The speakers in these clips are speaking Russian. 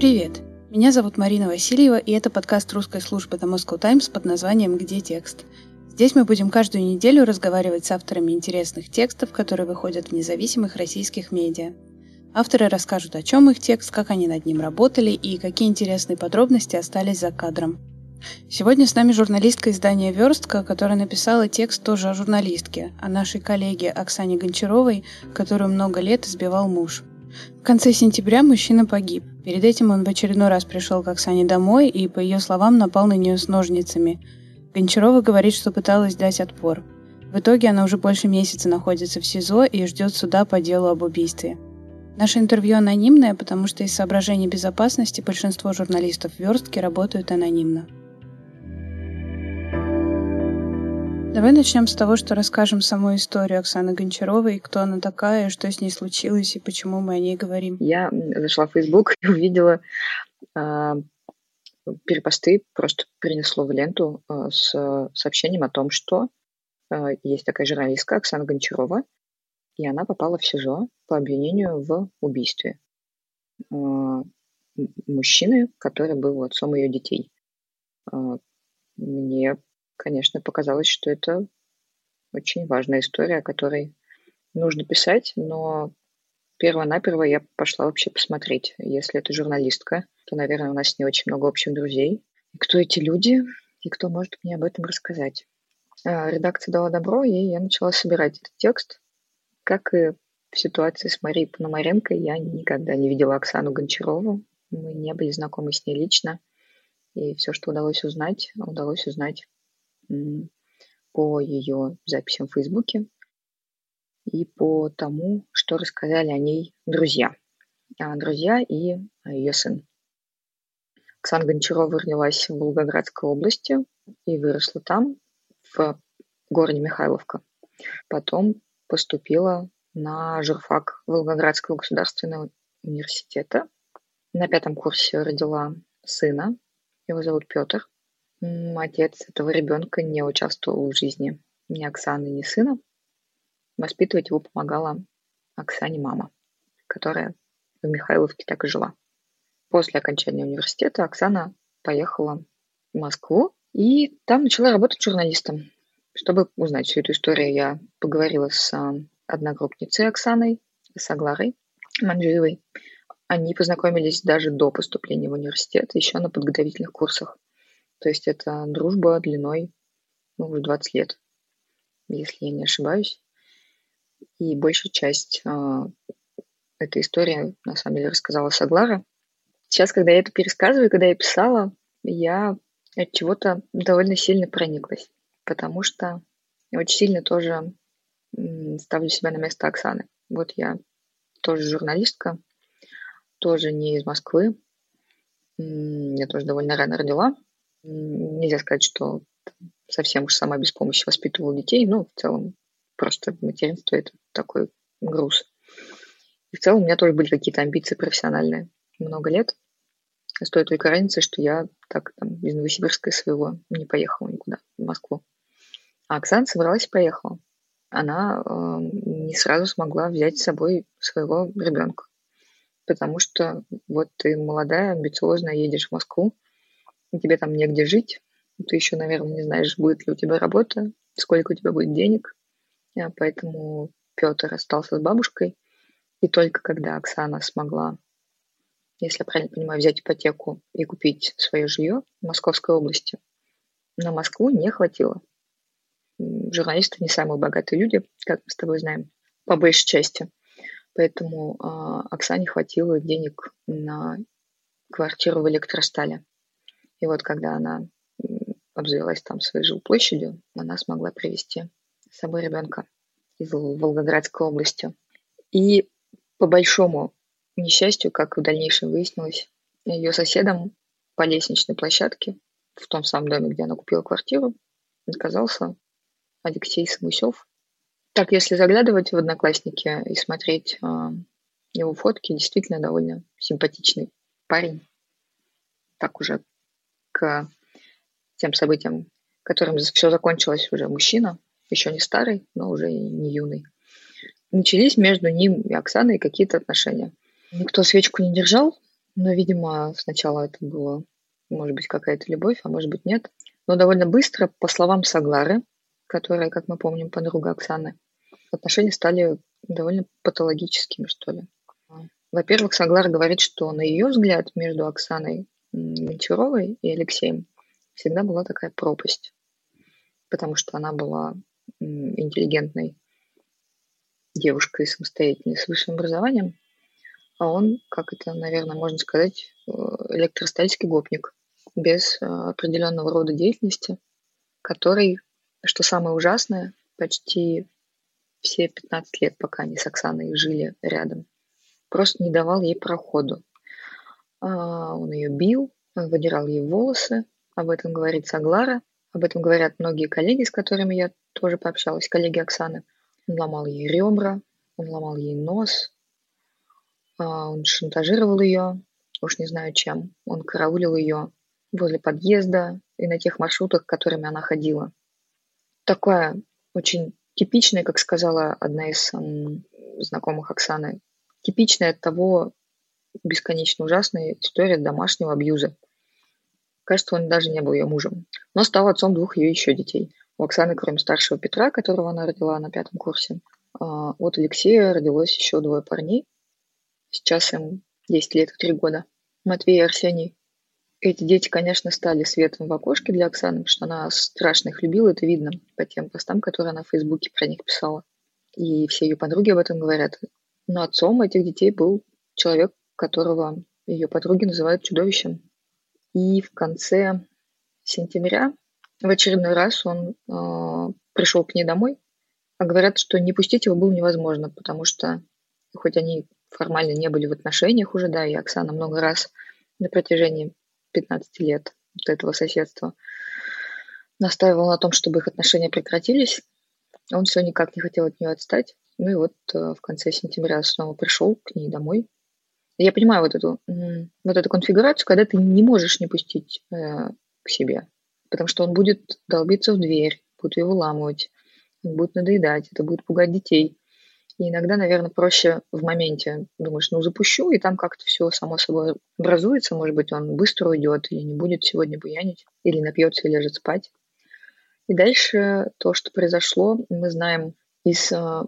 Привет! Меня зовут Марина Васильева, и это подкаст русской службы The Moscow Times под названием «Где текст?». Здесь мы будем каждую неделю разговаривать с авторами интересных текстов, которые выходят в независимых российских медиа. Авторы расскажут, о чем их текст, как они над ним работали и какие интересные подробности остались за кадром. Сегодня с нами журналистка издания «Верстка», которая написала текст тоже о журналистке, о нашей коллеге Оксане Гончаровой, которую много лет избивал муж. В конце сентября мужчина погиб. Перед этим он в очередной раз пришел к Оксане домой и, по ее словам, напал на нее с ножницами. Гончарова говорит, что пыталась дать отпор. В итоге она уже больше месяца находится в СИЗО и ждет суда по делу об убийстве. Наше интервью анонимное, потому что из соображений безопасности большинство журналистов верстки работают анонимно. Давай начнем с того, что расскажем саму историю Оксаны Гончаровой, кто она такая, что с ней случилось и почему мы о ней говорим. Я зашла в Facebook и увидела э, перепосты, просто принесло в ленту э, с сообщением о том, что э, есть такая журналистка Оксана Гончарова, и она попала в СИЗО по обвинению в убийстве э, мужчины, который был отцом ее детей. Э, мне конечно, показалось, что это очень важная история, о которой нужно писать, но перво-наперво я пошла вообще посмотреть. Если это журналистка, то, наверное, у нас с ней очень много общих друзей. И кто эти люди, и кто может мне об этом рассказать. А, редакция дала добро, и я начала собирать этот текст. Как и в ситуации с Марией Пономаренко, я никогда не видела Оксану Гончарову. Мы не были знакомы с ней лично. И все, что удалось узнать, удалось узнать по ее записям в Фейсбуке и по тому, что рассказали о ней друзья. А, друзья и ее сын. Оксана Гончарова родилась в Волгоградской области и выросла там, в городе Михайловка. Потом поступила на журфак Волгоградского государственного университета. На пятом курсе родила сына, его зовут Петр. Отец этого ребенка не участвовал в жизни ни Оксаны, ни сына. Воспитывать его помогала Оксане мама, которая в Михайловке так и жила. После окончания университета Оксана поехала в Москву и там начала работать журналистом. Чтобы узнать всю эту историю, я поговорила с а, одногруппницей Оксаной, с Агларой Манджиевой. Они познакомились даже до поступления в университет, еще на подготовительных курсах. То есть это дружба длиной ну, уже 20 лет, если я не ошибаюсь. И большая часть э, этой истории, на самом деле, рассказала Саглара. Сейчас, когда я это пересказываю, когда я писала, я от чего-то довольно сильно прониклась, потому что очень сильно тоже ставлю себя на место Оксаны. Вот я тоже журналистка, тоже не из Москвы. Я тоже довольно рано родила, Нельзя сказать, что совсем уж сама без помощи воспитывала детей, но в целом просто материнство – это такой груз. И в целом у меня тоже были какие-то амбиции профессиональные много лет. С той только разницей, что я так там из Новосибирска своего не поехала никуда, в Москву. А Оксана собралась и поехала. Она э, не сразу смогла взять с собой своего ребенка. Потому что вот ты молодая, амбициозная, едешь в Москву, тебе там негде жить, ты еще, наверное, не знаешь, будет ли у тебя работа, сколько у тебя будет денег. А поэтому Петр остался с бабушкой. И только когда Оксана смогла, если я правильно понимаю, взять ипотеку и купить свое жилье в Московской области, на Москву не хватило. Журналисты не самые богатые люди, как мы с тобой знаем, по большей части. Поэтому э, Оксане хватило денег на квартиру в электростале. И вот когда она обзавелась там своей жилплощадью, она смогла привести с собой ребенка из Волгоградской области. И по большому несчастью, как в дальнейшем выяснилось, ее соседом по лестничной площадке в том самом доме, где она купила квартиру, оказался Алексей Самусев. Так, если заглядывать в Одноклассники и смотреть э, его фотки, действительно довольно симпатичный парень. Так уже тем событиям, которым все закончилось уже мужчина, еще не старый, но уже не юный. Начались между ним и Оксаной какие-то отношения. Никто свечку не держал, Но, видимо, сначала это было, может быть, какая-то любовь, а может быть, нет. Но довольно быстро, по словам Саглары, которая, как мы помним, подруга Оксаны, отношения стали довольно патологическими, что ли. Во-первых, Саглара говорит, что на ее взгляд между Оксаной Гончаровой и Алексеем всегда была такая пропасть, потому что она была интеллигентной девушкой самостоятельной с высшим образованием, а он, как это, наверное, можно сказать, э, электростальский гопник без э, определенного рода деятельности, который, что самое ужасное, почти все 15 лет, пока они с Оксаной жили рядом, просто не давал ей проходу. А, он ее бил, он выдирал ей волосы, об этом говорит Саглара, об этом говорят многие коллеги, с которыми я тоже пообщалась, коллеги Оксаны. Он ломал ей ребра, он ломал ей нос, а, он шантажировал ее, уж не знаю чем. Он караулил ее возле подъезда и на тех маршрутах, которыми она ходила. Такая очень типичная, как сказала одна из знакомых Оксаны, типичная от того бесконечно ужасная история домашнего абьюза. Кажется, он даже не был ее мужем, но стал отцом двух ее еще детей. У Оксаны, кроме старшего Петра, которого она родила на пятом курсе, а, от Алексея родилось еще двое парней. Сейчас им 10 лет и 3 года. Матвей и Арсений. Эти дети, конечно, стали светом в окошке для Оксаны, потому что она страшно их любила, это видно по тем постам, которые она в Фейсбуке про них писала. И все ее подруги об этом говорят. Но отцом этих детей был человек, которого ее подруги называют чудовищем. И в конце сентября в очередной раз он э, пришел к ней домой, а говорят, что не пустить его было невозможно, потому что хоть они формально не были в отношениях уже, да, и Оксана много раз на протяжении 15 лет вот этого соседства настаивал на том, чтобы их отношения прекратились. Он все никак не хотел от нее отстать. Ну и вот э, в конце сентября снова пришел к ней домой. Я понимаю вот эту, вот эту конфигурацию, когда ты не можешь не пустить э, к себе, потому что он будет долбиться в дверь, будет ее выламывать, он будет надоедать, это будет пугать детей. И иногда, наверное, проще в моменте думаешь, ну запущу, и там как-то все само собой образуется. Может быть, он быстро уйдет или не будет сегодня буянить, или напьется и лежит спать. И дальше то, что произошло, мы знаем из э,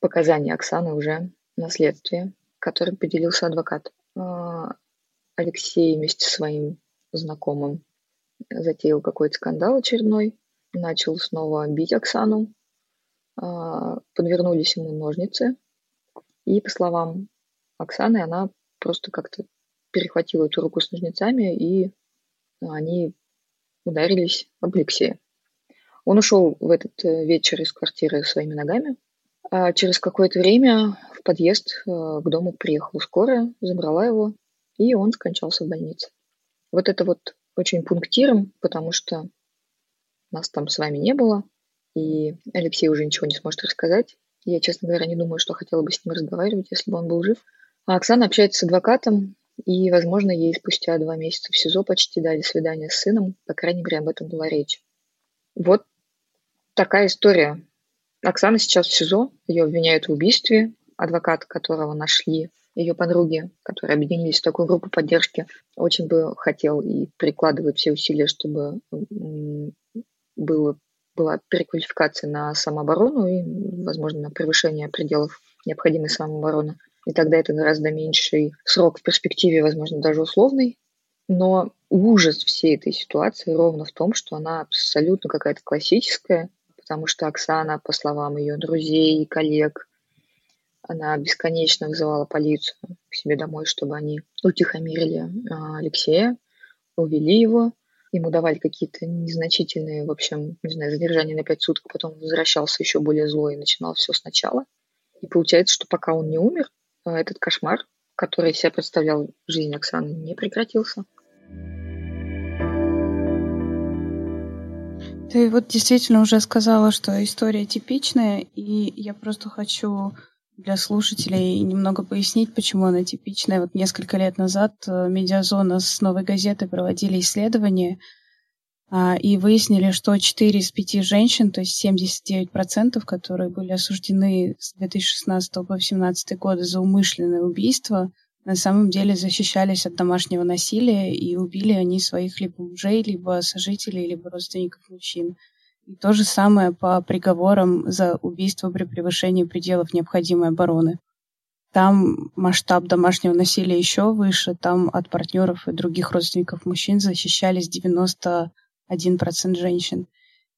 показаний Оксаны уже на следствии, которым поделился адвокат. Э, Алексей вместе со своим знакомым затеял какой-то скандал очередной, начал снова бить Оксану, а, подвернулись ему ножницы, и, по словам Оксаны, она просто как-то перехватила эту руку с ножницами, и они ударились об Алексея. Он ушел в этот э, вечер из квартиры своими ногами, а через какое-то время в подъезд э, к дому приехала скорая, забрала его, и он скончался в больнице. Вот это вот очень пунктиром, потому что нас там с вами не было, и Алексей уже ничего не сможет рассказать. Я, честно говоря, не думаю, что хотела бы с ним разговаривать, если бы он был жив. А Оксана общается с адвокатом, и, возможно, ей спустя два месяца в СИЗО почти дали свидание с сыном. По крайней мере, об этом была речь. Вот такая история. Оксана сейчас в СИЗО, ее обвиняют в убийстве. Адвокат, которого нашли ее подруги, которые объединились в такую группу поддержки, очень бы хотел и прикладывает все усилия, чтобы было была переквалификация на самооборону и, возможно, на превышение пределов необходимой самообороны. И тогда это гораздо меньший срок в перспективе, возможно, даже условный. Но ужас всей этой ситуации ровно в том, что она абсолютно какая-то классическая, потому что Оксана, по словам ее друзей и коллег, она бесконечно вызывала полицию к себе домой, чтобы они утихомирили а, Алексея, увели его, Ему давали какие-то незначительные, в общем, не знаю, задержания на пять суток, потом возвращался еще более злой и начинал все сначала. И получается, что пока он не умер, а, этот кошмар, который себя представлял жизнь Оксаны, не прекратился. Ты вот действительно уже сказала, что история типичная, и я просто хочу для слушателей немного пояснить, почему она типичная. Вот несколько лет назад э, Медиазона с «Новой газетой» проводили исследование а, и выяснили, что 4 из 5 женщин, то есть 79%, которые были осуждены с 2016 по 2017 года за умышленное убийство, на самом деле защищались от домашнего насилия и убили они своих либо мужей, либо сожителей, либо родственников мужчин. И то же самое по приговорам за убийство при превышении пределов необходимой обороны. Там масштаб домашнего насилия еще выше, там от партнеров и других родственников мужчин защищались 91% женщин.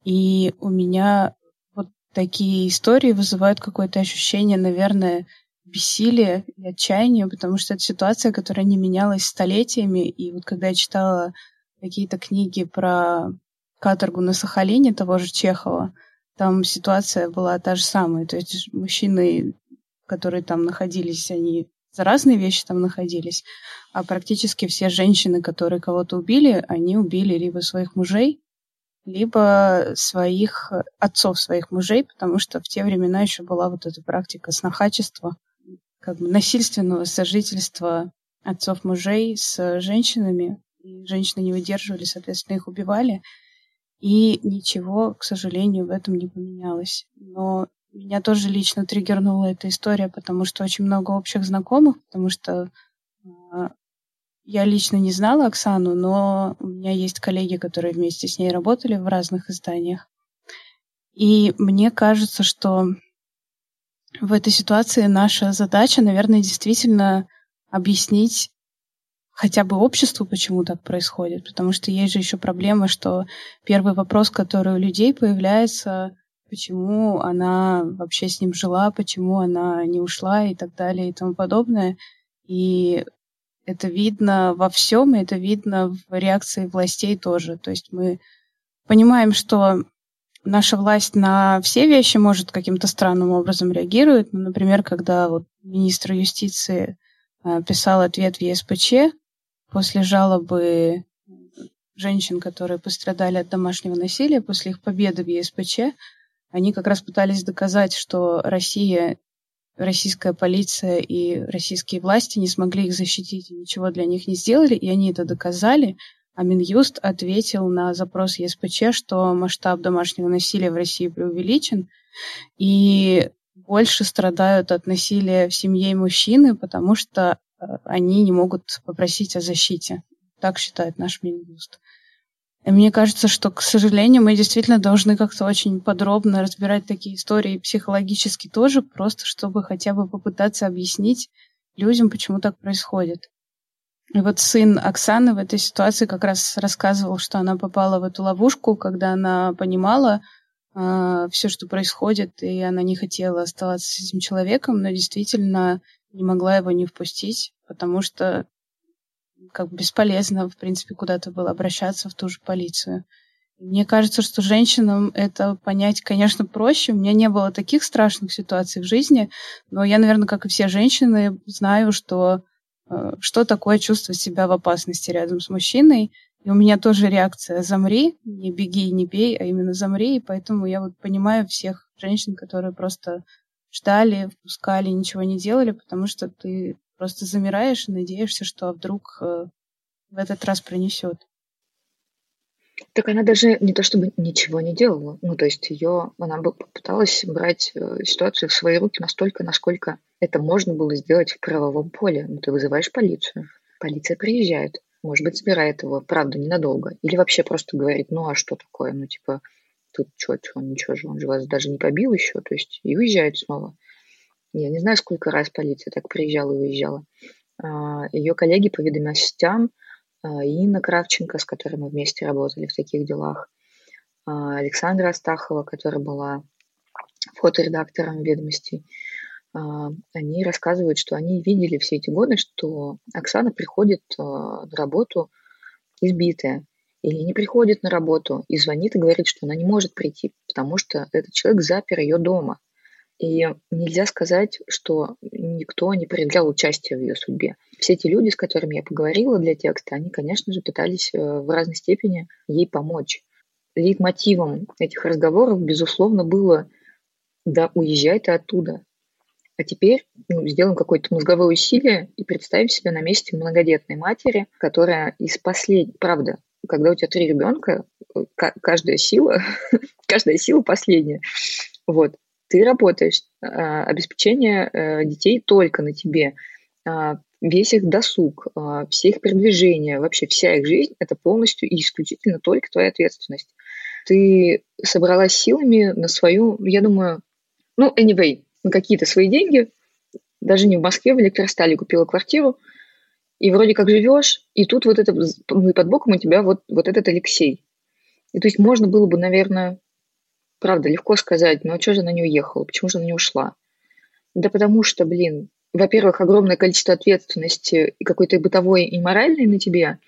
И у меня вот такие истории вызывают какое-то ощущение, наверное, бессилия и отчаяния, потому что это ситуация, которая не менялась столетиями. И вот когда я читала какие-то книги про каторгу на Сахалине того же Чехова, там ситуация была та же самая. То есть мужчины, которые там находились, они за разные вещи там находились, а практически все женщины, которые кого-то убили, они убили либо своих мужей, либо своих отцов своих мужей, потому что в те времена еще была вот эта практика снохачества, как бы насильственного сожительства отцов мужей с женщинами. И женщины не выдерживали, соответственно, их убивали. И ничего, к сожалению, в этом не поменялось. Но меня тоже лично триггернула эта история, потому что очень много общих знакомых, потому что а, я лично не знала Оксану, но у меня есть коллеги, которые вместе с ней работали в разных изданиях. И мне кажется, что в этой ситуации наша задача, наверное, действительно объяснить хотя бы обществу, почему так происходит. Потому что есть же еще проблема, что первый вопрос, который у людей появляется, почему она вообще с ним жила, почему она не ушла и так далее и тому подобное. И это видно во всем, и это видно в реакции властей тоже. То есть мы понимаем, что наша власть на все вещи может каким-то странным образом реагирует. Ну, например, когда вот министр юстиции э, писал ответ в ЕСПЧ после жалобы женщин, которые пострадали от домашнего насилия, после их победы в ЕСПЧ, они как раз пытались доказать, что Россия, российская полиция и российские власти не смогли их защитить ничего для них не сделали, и они это доказали. А Минюст ответил на запрос ЕСПЧ, что масштаб домашнего насилия в России преувеличен, и больше страдают от насилия в семье мужчины, потому что э, они не могут попросить о защите. Так считает наш Минюст. И мне кажется, что, к сожалению, мы действительно должны как-то очень подробно разбирать такие истории психологически тоже, просто чтобы хотя бы попытаться объяснить людям, почему так происходит. И вот сын Оксаны в этой ситуации как раз рассказывал, что она попала в эту ловушку, когда она понимала э, все, что происходит, и она не хотела оставаться с этим человеком, но действительно не могла его не впустить, потому что как бесполезно, в принципе, куда-то было обращаться в ту же полицию. Мне кажется, что женщинам это понять, конечно, проще. У меня не было таких страшных ситуаций в жизни, но я, наверное, как и все женщины, знаю, что что такое чувствовать себя в опасности рядом с мужчиной. И у меня тоже реакция «замри», не беги, не бей, а именно «замри». И поэтому я вот понимаю всех женщин, которые просто ждали, впускали, ничего не делали, потому что ты просто замираешь и надеешься, что вдруг э, в этот раз принесет. Так она даже не то чтобы ничего не делала. Ну, то есть ее, она бы попыталась брать э, ситуацию в свои руки настолько, насколько это можно было сделать в правовом поле. Ну, ты вызываешь полицию, полиция приезжает, может быть, собирает его, правда, ненадолго. Или вообще просто говорит, ну, а что такое? Ну, типа, тут что, он ничего же, он же вас даже не побил еще, то есть и уезжает снова. Я не знаю, сколько раз полиция так приезжала и уезжала. А, ее коллеги по ведомостям а, Инна Кравченко, с которой мы вместе работали в таких делах, а, Александра Астахова, которая была фоторедактором «Ведомостей», они рассказывают, что они видели все эти годы, что Оксана приходит на работу избитая или не приходит на работу и звонит и говорит, что она не может прийти, потому что этот человек запер ее дома. И нельзя сказать, что никто не проявлял участия в ее судьбе. Все те люди, с которыми я поговорила для текста, они, конечно же, пытались э, в разной степени ей помочь. Лейтмотивом этих разговоров, безусловно, было «да, уезжай ты оттуда». А теперь ну, сделаем какое-то мозговое усилие и представим себя на месте многодетной матери, которая из последней... Правда, когда у тебя три ребенка, э, каждая сила, каждая сила последняя. Вот ты работаешь, а, обеспечение э, детей только на тебе. А, весь их досуг, а, все их передвижения, вообще вся их жизнь – это полностью и исключительно только твоя ответственность. Ты собралась силами на свою, я думаю, ну, anyway, на какие-то свои деньги, даже не в Москве, в Электростале купила квартиру, и вроде как живешь, и тут вот это, ну и под боком у тебя вот, вот этот Алексей. И то есть можно было бы, наверное, правда, легко сказать, ну а что же она не уехала, почему же она не ушла? Да потому что, блин, во-первых, огромное количество ответственности и какой-то бытовой и моральной на тебе,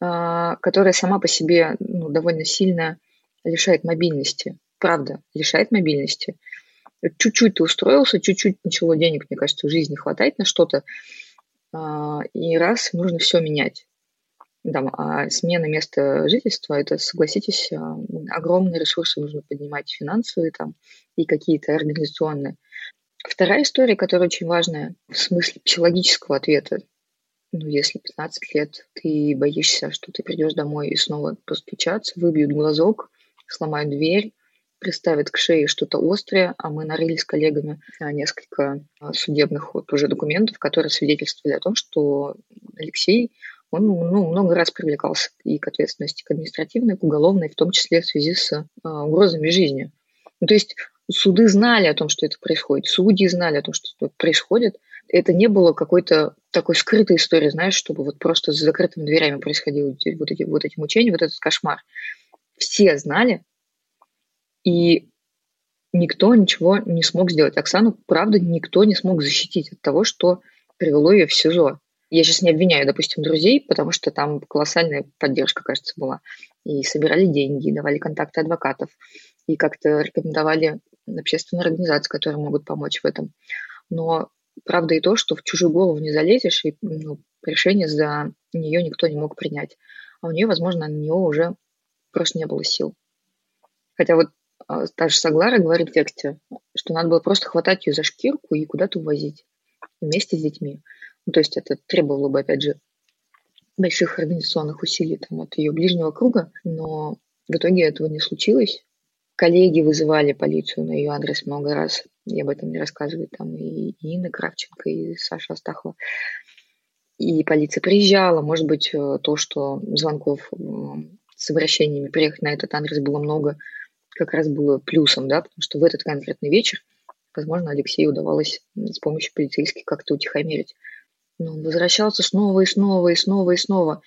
а, которая сама по себе ну, довольно сильно лишает мобильности. Правда, лишает мобильности. Чуть-чуть ты устроился, чуть-чуть начало денег, мне кажется, в жизни хватает на что-то, а, и раз нужно все менять. Да, а смена места жительства, это, согласитесь, а, огромные ресурсы нужно поднимать, финансовые там и какие-то организационные. Вторая история, которая очень важная в смысле психологического ответа. Ну, если 15 лет ты боишься, что ты придешь домой и снова постучаться, выбьют глазок, сломают дверь, приставят к шее что-то острое, а мы нарыли с коллегами несколько а, судебных вот уже документов, которые свидетельствовали о том, что Алексей, он ну, много раз привлекался и к ответственности к административной, к уголовной, в том числе в связи с а, угрозами жизни. Ну, то есть суды знали о том, что это происходит, судьи знали о том, что это происходит. Это не было какой-то такой скрытой истории, знаешь, чтобы вот просто за закрытыми дверями происходило вот эти, вот эти мучения, вот этот кошмар. Все знали, и никто ничего не смог сделать. Оксану, правда, никто не смог защитить от того, что привело ее в СИЗО. Я сейчас не обвиняю, допустим, друзей, потому что там колоссальная поддержка, кажется, была. И собирали деньги, и давали контакты адвокатов, и как-то рекомендовали общественные организации, которые могут помочь в этом. Но правда и то, что в чужую голову не залезешь, и ну, решение за нее никто не мог принять. А у нее, возможно, на нее уже просто не было сил. Хотя вот а, та же Саглара говорит в тексте, что надо было просто хватать ее за шкирку и куда-то увозить вместе с детьми. Ну, то есть это требовало бы, опять же, больших организационных усилий там, от ее ближнего круга, но в итоге этого не случилось. Коллеги вызывали полицию на ее адрес много раз. И об этом не рассказывает там и Инна Кравченко, и Саша Астахова. И полиция приезжала. Может быть, э, то, что звонков с обращениями приехать на этот адрес было много, как раз было плюсом, да, потому что в этот конкретный вечер, возможно, Алексею удавалось с помощью полицейских как-то утихомирить. Но он возвращался снова и снова и снова и снова.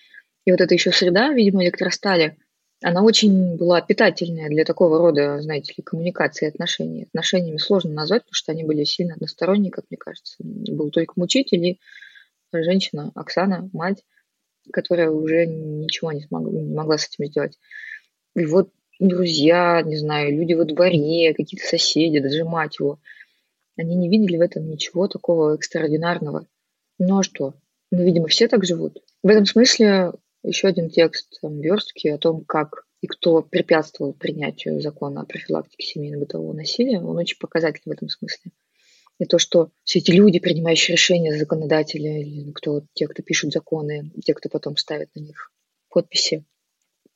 И вот эта еще среда, видимо, электростали, она очень была питательная для такого рода, знаете ли, коммуникации отношений. Отношениями сложно назвать, потому что они были сильно односторонние, как мне кажется. Был только мучитель и женщина, Оксана, мать, которая уже ничего не, смогла, не могла с этим сделать. И вот друзья, не знаю, люди во дворе, какие-то соседи, даже мать его, они не видели в этом ничего такого экстраординарного. Ну а что? Ну, видимо, все так живут. В этом смысле еще один текст там, верстки о том, как и кто препятствовал принятию закона о профилактике семейно-бытового насилия, он очень показательный в этом смысле. И то, что все эти люди, принимающие решения, законодатели, или кто, те, кто пишут законы, те, кто потом ставит на них подписи,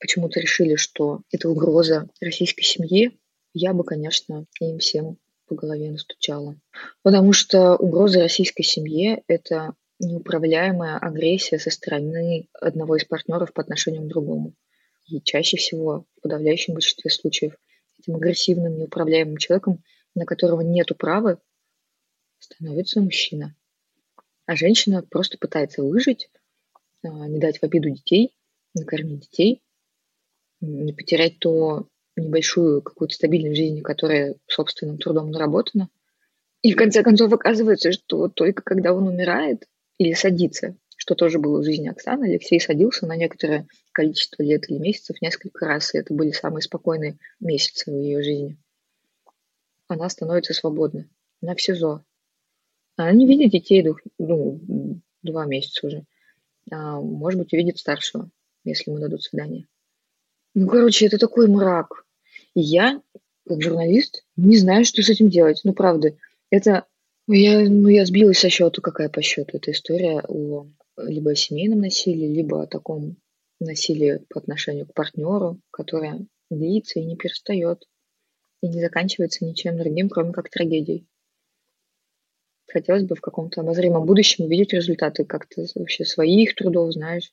почему-то решили, что это угроза российской семье, я бы, конечно, им всем по голове настучала. Потому что угроза российской семье – это неуправляемая агрессия со стороны одного из партнеров по отношению к другому. И чаще всего, в подавляющем большинстве случаев, этим агрессивным, неуправляемым человеком, на которого нет права, становится мужчина. А женщина просто пытается выжить, а, не дать в обиду детей, накормить детей, не потерять то небольшую какую-то стабильность в жизни, которая собственным трудом наработана. И в конце концов оказывается, что только когда он умирает или садится, что тоже было в жизни Оксаны, Алексей садился на некоторое количество лет или месяцев несколько раз, и это были самые спокойные месяцы в ее жизни. Она становится свободной. Она в СИЗО. Она не видит детей двух, ну, два месяца уже. А, может быть, увидит старшего, если ему дадут свидание. Ну, короче, это такой мрак. И я, как журналист, не знаю, что с этим делать. Ну, правда, это... Ну, я, ну, я сбилась со счету, какая по счету эта история о либо о семейном насилии, либо о таком насилии по отношению к партнеру, которое длится и не перестает, и не заканчивается ничем другим, кроме как трагедией. хотелось бы в каком-то обозримом будущем увидеть результаты как-то вообще своих трудов, знаешь,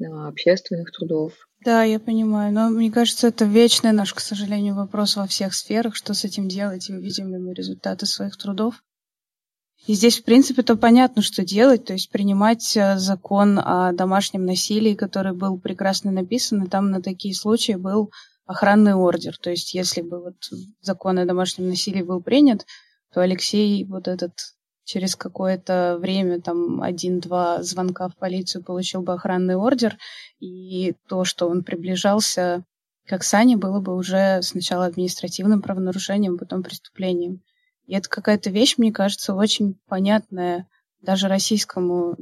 общественных трудов. Да, я понимаю. Но мне кажется, это вечный наш, к сожалению, вопрос во всех сферах, что с этим делать, и увидим ли мы результаты своих трудов. И здесь, в принципе, то понятно, что делать, то есть принимать э, закон о домашнем насилии, который был прекрасно написан, и там на такие случаи был охранный ордер. То есть если бы вот закон о домашнем насилии был принят, то Алексей вот этот через какое-то время, там, один-два звонка в полицию получил бы охранный ордер, и то, что он приближался к Оксане, было бы уже сначала административным правонарушением, потом преступлением. И это какая-то вещь, мне кажется, очень понятная даже российскому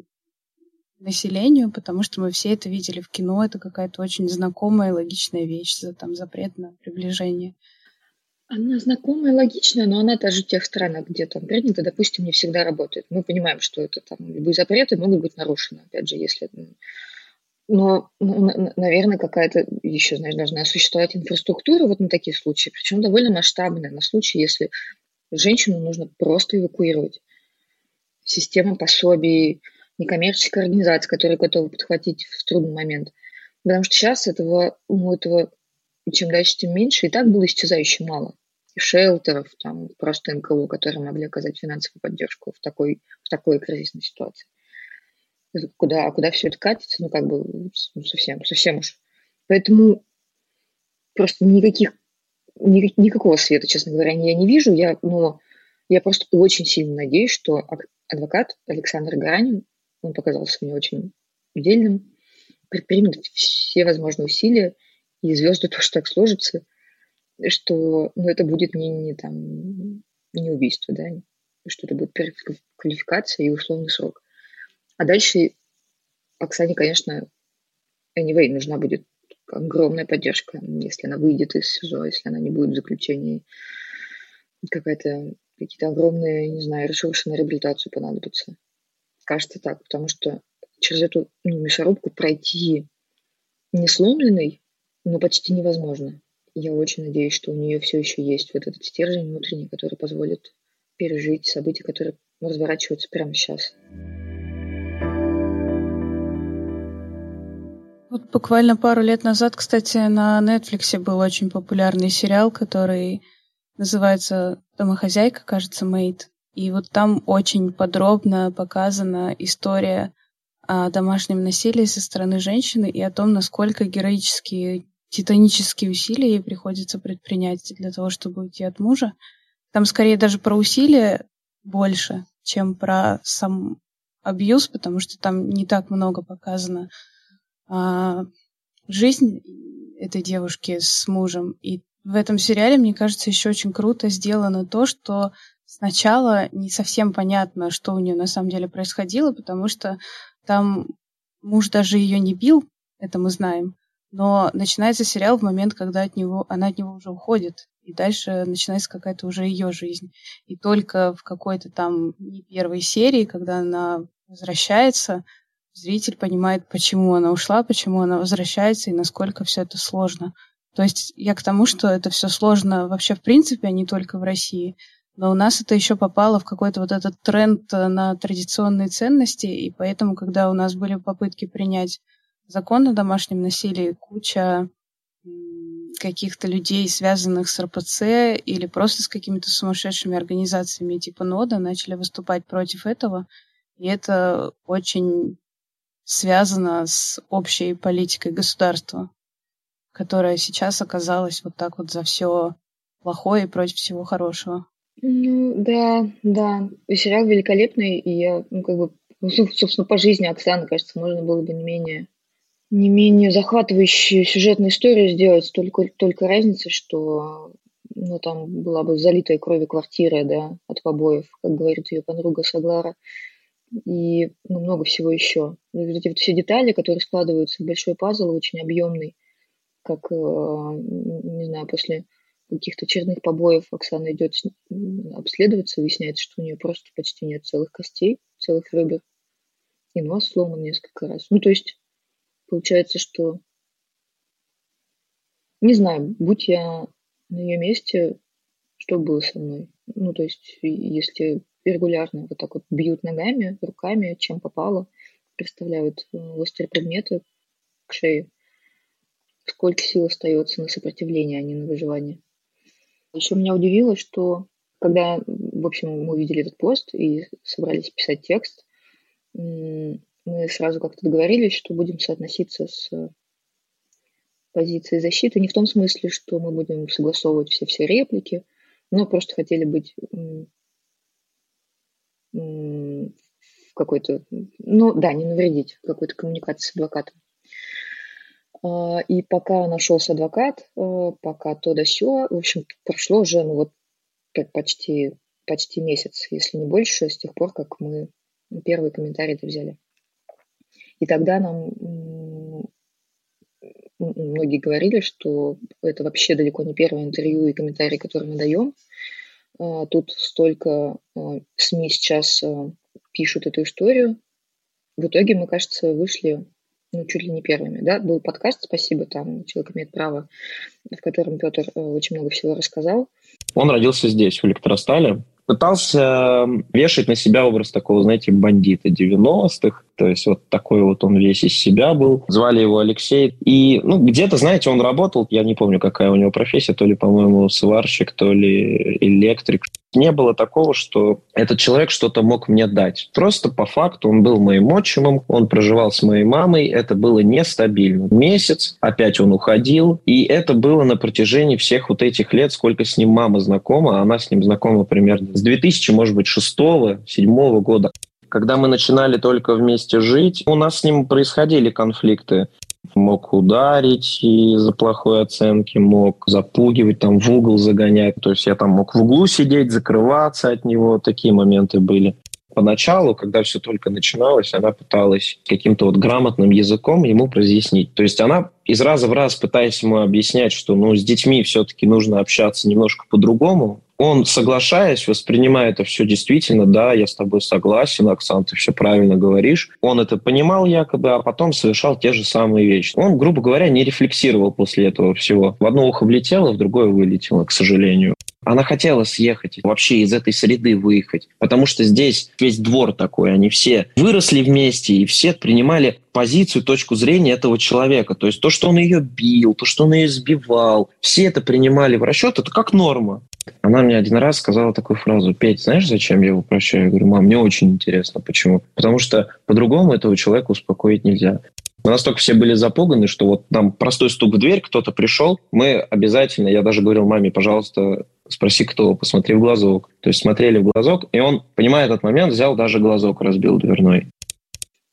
населению, потому что мы все это видели в кино, это какая-то очень знакомая и логичная вещь, за там запрет на приближение. Она знакомая, логичная, но она даже в тех странах, где там принято, допустим, не всегда работает. Мы понимаем, что это там любые запреты могут быть нарушены, опять же, если... Но, наверное, какая-то еще, знаешь, должна существовать инфраструктура вот на такие случаи, причем довольно масштабная, на случай, если женщину нужно просто эвакуировать. Система пособий, некоммерческая организация, которая готова подхватить в трудный момент. Потому что сейчас этого, ну, этого чем дальше, тем меньше. И так было исчезающе мало. Шелтеров, там, просто НКО, которые могли оказать финансовую поддержку в такой, в такой кризисной ситуации. Куда, а куда все это катится, ну, как бы, ну, совсем, совсем уж. Поэтому просто никаких, ни, никакого света, честно говоря, я не вижу. Я, но я просто очень сильно надеюсь, что адвокат Александр Гаранин он показался мне очень дельным, предпримет все возможные усилия, и звезды тоже так сложатся, что ну, это будет не, не, там, не убийство, да, что это будет квалификация и условный срок. А дальше Оксане, конечно, anyway, нужна будет огромная поддержка, если она выйдет из СИЗО, если она не будет в заключении, какая-то какие-то огромные, не знаю, ресурсы на реабилитацию понадобятся. Кажется так, потому что через эту ну, мясорубку пройти не сломленной, но почти невозможно. Я очень надеюсь, что у нее все еще есть вот этот стержень внутренний, который позволит пережить события, которые разворачиваются прямо сейчас. Вот буквально пару лет назад, кстати, на Netflix был очень популярный сериал, который называется «Домохозяйка», кажется, «Мейд». И вот там очень подробно показана история о домашнем насилии со стороны женщины и о том, насколько героические, титанические усилия ей приходится предпринять для того, чтобы уйти от мужа. Там скорее даже про усилия больше, чем про сам абьюз, потому что там не так много показано а, жизнь этой девушки с мужем. И в этом сериале, мне кажется, еще очень круто сделано то, что сначала не совсем понятно, что у нее на самом деле происходило, потому что там муж даже ее не бил, это мы знаем, но начинается сериал в момент, когда от него, она от него уже уходит, и дальше начинается какая-то уже ее жизнь. И только в какой-то там не первой серии, когда она возвращается, зритель понимает, почему она ушла, почему она возвращается и насколько все это сложно. То есть я к тому, что это все сложно вообще в принципе, а не только в России. Но у нас это еще попало в какой-то вот этот тренд э, на традиционные ценности, и поэтому, когда у нас были попытки принять закон о домашнем насилии, куча каких-то людей, связанных с РПЦ или просто с какими-то сумасшедшими организациями типа НОДА, начали выступать против этого. И это очень связано с общей политикой государства, которая сейчас оказалась вот так вот за все плохое и против всего хорошего. Ну, да, да. Сериал великолепный, и я, ну, как бы, ну, собственно, по жизни Оксаны, кажется, можно было бы не менее, не менее захватывающую сюжетную историю сделать, только, только разница, что ну, там была бы залитая кровью квартира, да, от побоев, как говорит ее подруга Саглара, и ну, много всего еще. Ну, вот эти вот все детали, которые складываются в большой пазл, очень объемный, как, э, не знаю, после каких-то черных побоев Оксана идет обследоваться, выясняется, что у нее просто почти нет целых костей, целых ребер. И нос сломан несколько раз. Ну, то есть, получается, что... Не знаю, будь я на ее месте, что было со мной? Ну, то есть, если регулярно вот так вот бьют ногами, руками, чем попало, представляют э, острые предметы к шее. Сколько сил остается на сопротивление, а не на выживание. Еще меня удивило, что когда, в общем, мы увидели этот пост и собрались писать текст, мы сразу как-то договорились, что будем соотноситься с позицией защиты. Не в том смысле, что мы будем согласовывать все-все реплики, но просто хотели быть в какой-то, ну да, не навредить какой-то коммуникации с адвокатом. А, и пока нашелся адвокат, а, пока то да сё, в общем, прошло уже, ну вот, почти, почти месяц, если не больше, с тех пор, как мы первые комментарии это взяли. И тогда нам многие говорили, что это вообще далеко не первое интервью и комментарий, который мы даем. А, тут столько СМИ сейчас пишут эту историю. В итоге мы, кажется, вышли ну, чуть ли не первыми, да, был подкаст, спасибо, там человек имеет право, в котором Петр очень много всего рассказал. Он родился здесь, в Электростале, пытался вешать на себя образ такого, знаете, бандита 90-х, то есть вот такой вот он весь из себя был. Звали его Алексей. И, ну, где-то, знаете, он работал, я не помню, какая у него профессия, то ли, по-моему, сварщик, то ли электрик не было такого, что этот человек что-то мог мне дать. Просто по факту он был моим отчимом, он проживал с моей мамой, это было нестабильно. Месяц, опять он уходил, и это было на протяжении всех вот этих лет, сколько с ним мама знакома, она с ним знакома примерно с 2000, может быть, 6-7 года. Когда мы начинали только вместе жить, у нас с ним происходили конфликты мог ударить из-за плохой оценки, мог запугивать, там в угол загонять. То есть я там мог в углу сидеть, закрываться от него. Такие моменты были. Поначалу, когда все только начиналось, она пыталась каким-то вот грамотным языком ему разъяснить. То есть она из раза в раз пытаясь ему объяснять, что ну, с детьми все-таки нужно общаться немножко по-другому, он, соглашаясь, воспринимает это все действительно, да, я с тобой согласен, Оксан, ты все правильно говоришь. Он это понимал якобы, а потом совершал те же самые вещи. Он, грубо говоря, не рефлексировал после этого всего. В одно ухо влетело, в другое вылетело, к сожалению. Она хотела съехать, вообще из этой среды выехать, потому что здесь весь двор такой, они все выросли вместе, и все принимали позицию, точку зрения этого человека. То есть то, что он ее бил, то, что он ее избивал, все это принимали в расчет, это как норма. Она мне один раз сказала такую фразу, Петь, знаешь, зачем я его прощаю? Я говорю, мам, мне очень интересно. Почему? Потому что по-другому этого человека успокоить нельзя. Мы настолько все были запуганы, что вот нам простой стук в дверь, кто-то пришел, мы обязательно, я даже говорил маме, пожалуйста, спроси, кто, посмотри в глазок. То есть смотрели в глазок, и он, понимая этот момент, взял даже глазок, разбил дверной.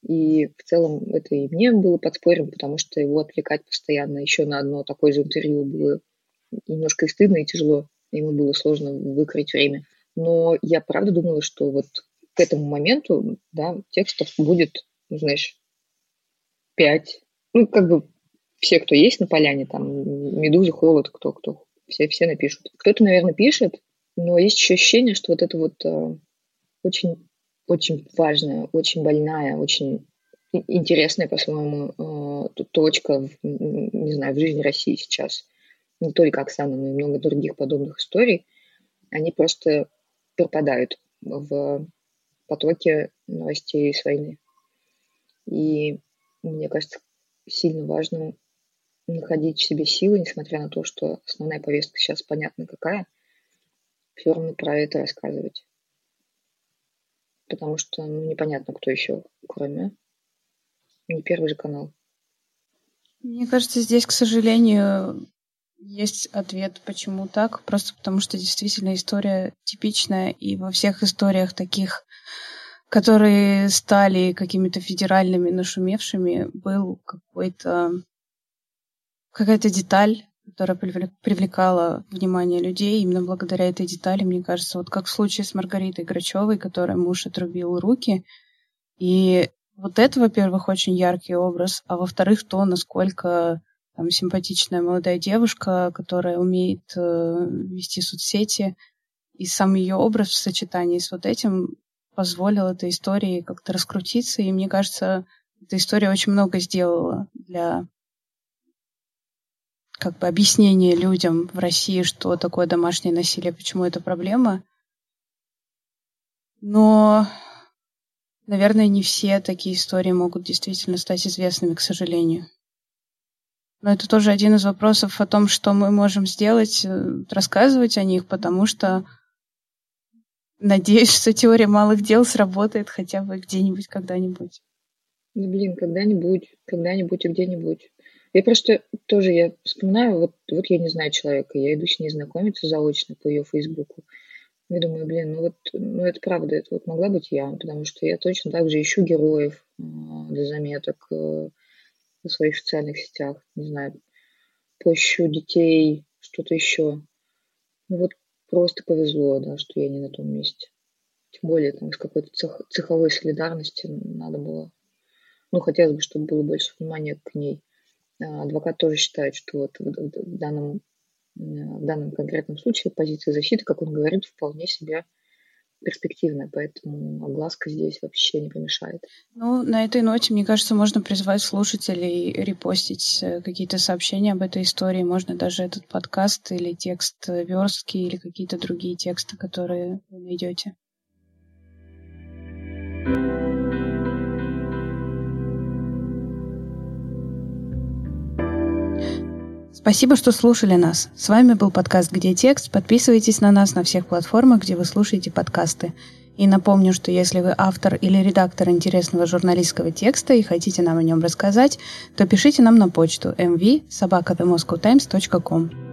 И в целом это и мне было подспорьем, потому что его отвлекать постоянно еще на одно такое же интервью было немножко и стыдно, и тяжело. Ему было сложно выкроить время. Но я правда думала, что вот к этому моменту да, текстов будет, ну, знаешь, пять. Ну, как бы все, кто есть на поляне, там, Медуза, Холод, кто, кто, все, все напишут. Кто-то, наверное, пишет, но есть еще ощущение, что вот это вот э, очень, очень важная, очень больная, очень интересная, по-своему, э, точка, в, не знаю, в жизни России сейчас. Не только Оксана, но и много других подобных историй. Они просто пропадают в потоке новостей с войны. И мне кажется, сильно важно находить в себе силы, несмотря на то, что основная повестка сейчас понятна какая, все равно про это рассказывать. Потому что ну, непонятно, кто еще, кроме не первый же канал. Мне кажется, здесь, к сожалению, есть ответ, почему так. Просто потому что действительно история типичная, и во всех историях таких которые стали какими-то федеральными нашумевшими, был какой-то какая-то деталь, которая привлекала внимание людей. Именно благодаря этой детали, мне кажется, вот как в случае с Маргаритой Грачевой, которой муж отрубил руки. И вот это, во-первых, очень яркий образ, а во-вторых, то, насколько там, симпатичная молодая девушка, которая умеет э, вести соцсети, и сам ее образ в сочетании с вот этим позволил этой истории как-то раскрутиться, и мне кажется, эта история очень много сделала для как бы объяснения людям в России, что такое домашнее насилие, почему это проблема. Но, наверное, не все такие истории могут действительно стать известными, к сожалению. Но это тоже один из вопросов о том, что мы можем сделать, э, рассказывать о них, потому что надеюсь, что теория малых дел сработает хотя бы где-нибудь когда-нибудь. Блин, когда-нибудь, когда-нибудь и где-нибудь. Я просто тоже, я вспоминаю, вот, вот я не знаю человека, я иду с ней знакомиться заочно по ее фейсбуку. Я думаю, блин, ну вот, ну это правда, это вот могла быть я, потому что я точно так же ищу героев э, для заметок э, в своих социальных сетях, не знаю, поищу детей, что-то еще. Ну вот просто повезло, да, что я не на том месте. Тем более там из какой-то цех, цеховой солидарности надо было. Ну, хотелось бы, чтобы было больше внимания к ней. А адвокат тоже считает, что вот в, данном в данном конкретном случае позиция защиты, как он говорит, вполне себе перспективная, поэтому огласка здесь вообще не помешает. Ну, на этой ноте, мне кажется, можно призвать слушателей репостить э, какие-то сообщения об этой истории, можно даже этот подкаст или текст верстки или какие-то другие тексты, которые вы найдете. Спасибо, что слушали нас. С вами был подкаст «Где текст?». Подписывайтесь на нас на всех платформах, где вы слушаете подкасты. И напомню, что если вы автор или редактор интересного журналистского текста и хотите нам о нем рассказать, то пишите нам на почту mv.sobaka.themoscowtimes.com.